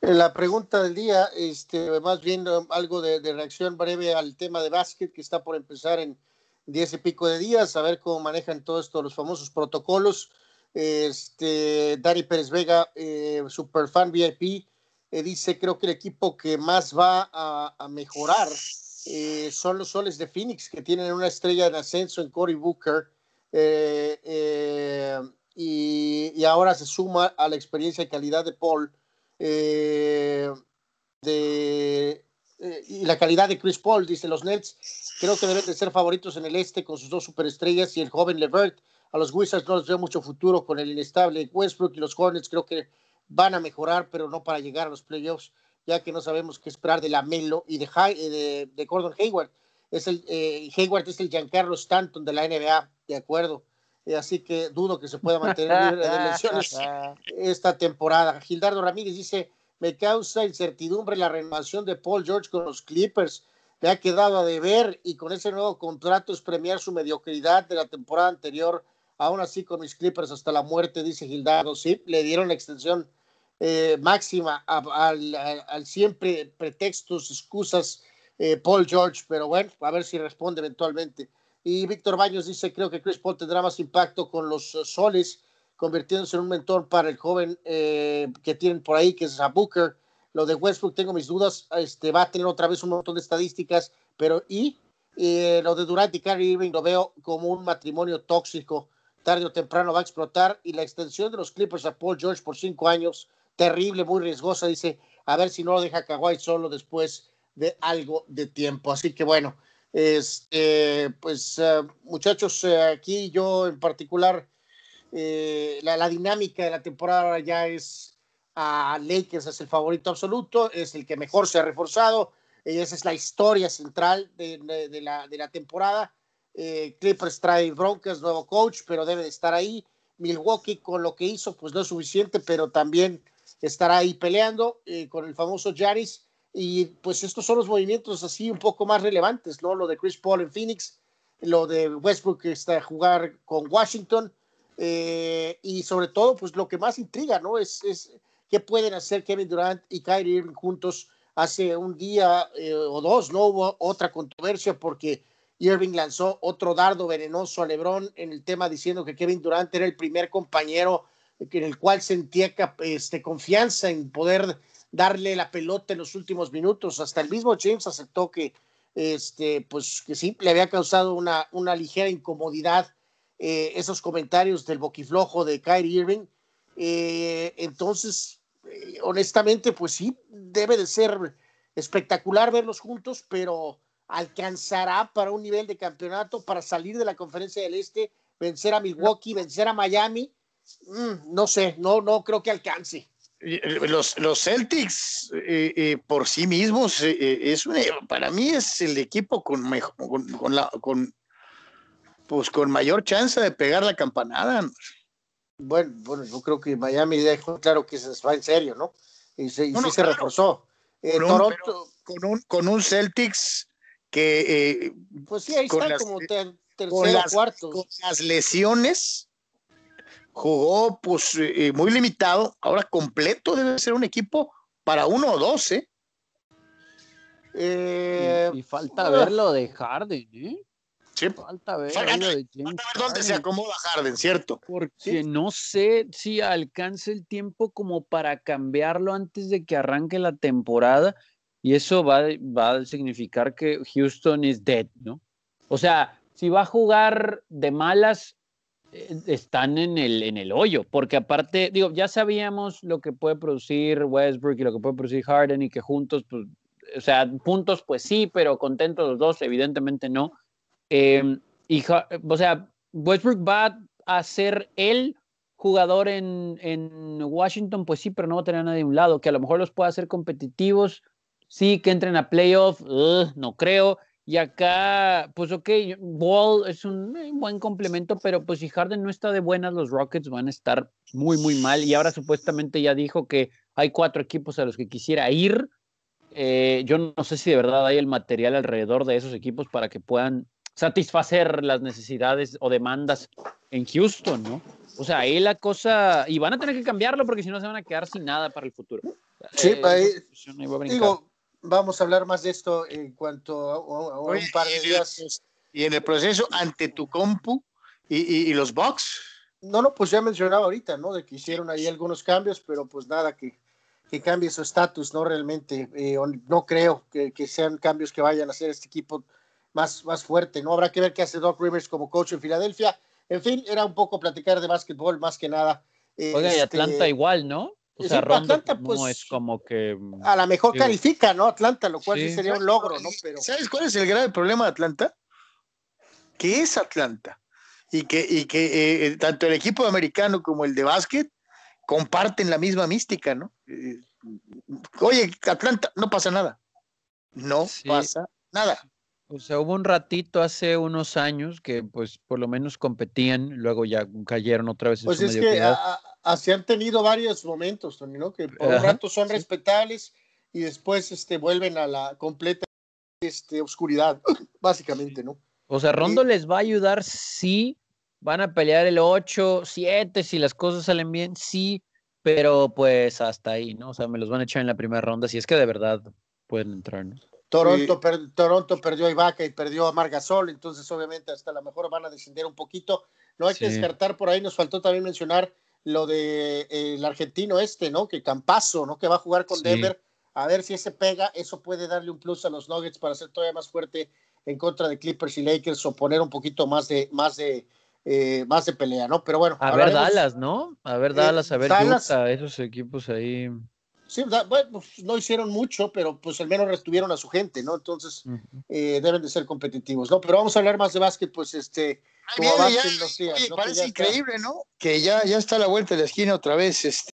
La pregunta del día, este, más bien algo de, reacción breve al tema de básquet que está por empezar en diez y pico de días, a ver cómo manejan todos estos los famosos protocolos. Este, Dari Pérez Vega, eh, superfan VIP, eh, dice, creo que el equipo que más va a, mejorar eh, son los soles de Phoenix, que tienen una estrella en ascenso en Cory Booker. Eh, y, ahora se suma a la experiencia y calidad de Paul eh, de, eh, y la calidad de Chris Paul, dice los Nets. Creo que deben de ser favoritos en el este con sus dos superestrellas y el joven Levert. A los Wizards no les veo mucho futuro con el inestable Westbrook y los Hornets creo que van a mejorar, pero no para llegar a los playoffs, ya que no sabemos qué esperar de la Melo y de, eh, de, Gordon Hayward. Es el, Hayward es el Giancarlo Stanton de la NBA, de acuerdo. Eh, así que dudo que se pueda mantener libre de lesiones esta temporada. Gildardo Ramírez dice, me causa incertidumbre la renovación de Paul George con los Clippers. Me ha quedado a deber y con ese nuevo contrato es premiar su mediocridad de la temporada anterior. Aún así, con mis Clippers hasta la muerte, dice Gildardo. Sí, le dieron la extensión eh, máxima al, siempre pretextos, excusas, eh, Paul George, pero bueno, a ver si responde eventualmente. Y Víctor Baños dice, creo que Chris Paul tendrá más impacto con los eh, soles, convirtiéndose en un mentor para el joven eh, que tienen por ahí, que es a Booker. Lo de Westbrook, tengo mis dudas, este, va a tener otra vez un montón de estadísticas, pero y eh, lo de Durant y Kyrie Irving lo veo como un matrimonio tóxico, tarde o temprano va a explotar, y la extensión de los Clippers a Paul George por cinco años, terrible, muy riesgosa, dice, a ver si no lo deja Kawhi solo después de algo de tiempo. Así que bueno, este, pues eh, muchachos, eh, aquí yo en particular, eh, la, dinámica de la temporada ya es a Lakers es el favorito absoluto, es el que mejor se ha reforzado, esa es la historia central de, la, de la, temporada. Clippers trae Broncos, nuevo coach, pero debe de estar ahí. Milwaukee con lo que hizo, pues no es suficiente, pero también estará ahí peleando con el famoso Jaris y pues estos son los movimientos así un poco más relevantes, ¿no? Lo de Chris Paul en Phoenix, lo de Westbrook que está a jugar con Washington, eh, y sobre todo, pues lo que más intriga, ¿no? Es, es qué pueden hacer Kevin Durant y Kyrie Irving juntos. Hace un día eh, o dos no hubo otra controversia porque Irving lanzó otro dardo venenoso a LeBron en el tema diciendo que Kevin Durant era el primer compañero en el cual sentía este, confianza en poder darle la pelota en los últimos minutos. Hasta el mismo James aceptó que, este, pues, que sí, le había causado una, una ligera incomodidad eh, esos comentarios del boquiflojo de Kyrie Irving. Eh, entonces, eh, honestamente, pues sí, debe de ser espectacular verlos juntos, pero alcanzará para un nivel de campeonato, para salir de la conferencia del Este, vencer a Milwaukee, vencer a Miami. Mm, no sé, no, no creo que alcance. Eh, los, los Celtics eh, eh, por sí mismos es para mí es el equipo con, mejor, con, la, con, pues con mayor chance de pegar la campanada. Bueno, bueno, yo creo que Miami dejó claro que se va en serio, ¿no? Y, se, se reforzó. Con, Toronto, un, con, con, un, Celtics que pues sí, ahí está como tercero, cuarto. Con las lesiones jugó pues eh, muy limitado, ahora completo debe ser un equipo para uno o dos, ¿eh? eh y, falta ver lo de Harden, ¿eh? Sí. Falta ver, lo de James dónde se acomoda Harden, ¿cierto? Porque no sé si alcance el tiempo como para cambiarlo antes de que arranque la temporada y eso va, va a significar que Houston is dead, ¿no? O sea, si va a jugar de malas, eh, están en el, en el hoyo, porque aparte, digo, ya sabíamos lo que puede producir Westbrook y lo que puede producir Harden y que juntos, pues, o sea, puntos, pues sí, pero contentos los dos, evidentemente no. Em, y, o sea, Westbrook va a ser el jugador en, en, Washington, pues sí, pero no va a tener a nadie a un lado, que a lo mejor los pueda hacer competitivos, sí, que entren a playoff, no creo. Y acá, pues ok, Ball es un eh, buen complemento, pero pues si Harden no está de buenas, los Rockets van a estar muy, muy mal. Y ahora supuestamente ya dijo que hay cuatro equipos a los que quisiera ir. Eh, yo no sé si de verdad hay el material alrededor de esos equipos para que puedan satisfacer las necesidades o demandas en Houston, ¿no? O sea, ahí la cosa, y van a tener que cambiarlo porque si no se van a quedar sin nada para el futuro. Sí, eh, digo, vamos a hablar más de esto en cuanto a, un par de días. Y en el proceso ante tu compu y, los box. No, no, pues ya mencionaba ahorita, ¿no? De que hicieron ahí algunos cambios, pero pues nada que, que cambie su estatus, ¿no? Realmente, eh, no creo que, que, sean cambios que vayan a hacer este equipo más, más fuerte, ¿no? Habrá que ver qué hace Doc Rivers como coach en Filadelfia. En fin, era un poco platicar de básquetbol más que nada. Oiga, y Atlanta este, igual, ¿no? O sea, Atlanta, pues, no es como que. A lo mejor califica, ¿no? Atlanta, lo cual sí, sería un logro, ¿no? Pero... ¿Sabes cuál es el grave problema de Atlanta? Que es Atlanta. Y que, y que eh, tanto el equipo americano como el de básquet comparten la misma mística, ¿no? Eh, oye, Atlanta, no pasa nada. No pasa nada. O sea, hubo un ratito hace unos años que pues por lo menos competían, luego ya cayeron otra vez en pues es que así han tenido varios momentos, Tony, ¿no? Que por un rato son respetables y después este, vuelven a la completa este, oscuridad, básicamente, ¿no? O sea, Rondo les va a ayudar sí van a pelear el 8, 7, si las cosas salen bien, sí, pero pues hasta ahí, ¿no? O sea, me los van a echar en la primera ronda, si es que de verdad pueden entrar, ¿no? Toronto, Toronto perdió a Ibaka y perdió a Margasol, entonces obviamente hasta la mejor van a descender un poquito. No hay que descartar por ahí, nos faltó también mencionar lo de eh, el argentino este, ¿no? Que Campazo, ¿no? Que va a jugar con Denver. A ver si ese pega, eso puede darle un plus a los Nuggets para ser todavía más fuerte en contra de Clippers y Lakers o poner un poquito más de, más de, eh, más de pelea, ¿no? Pero bueno. A ver Dallas, ¿no? A ver eh, Dallas, a ver Utah, esos equipos ahí. Sí, bueno, pues, no hicieron mucho, pero pues al menos retuvieron a su gente, ¿no? Entonces eh, deben de ser competitivos, ¿no? Pero vamos a hablar más de básquet, pues este, como los días, Parece increíble, ¿no? Que ya, ya está a la vuelta de la esquina otra vez, este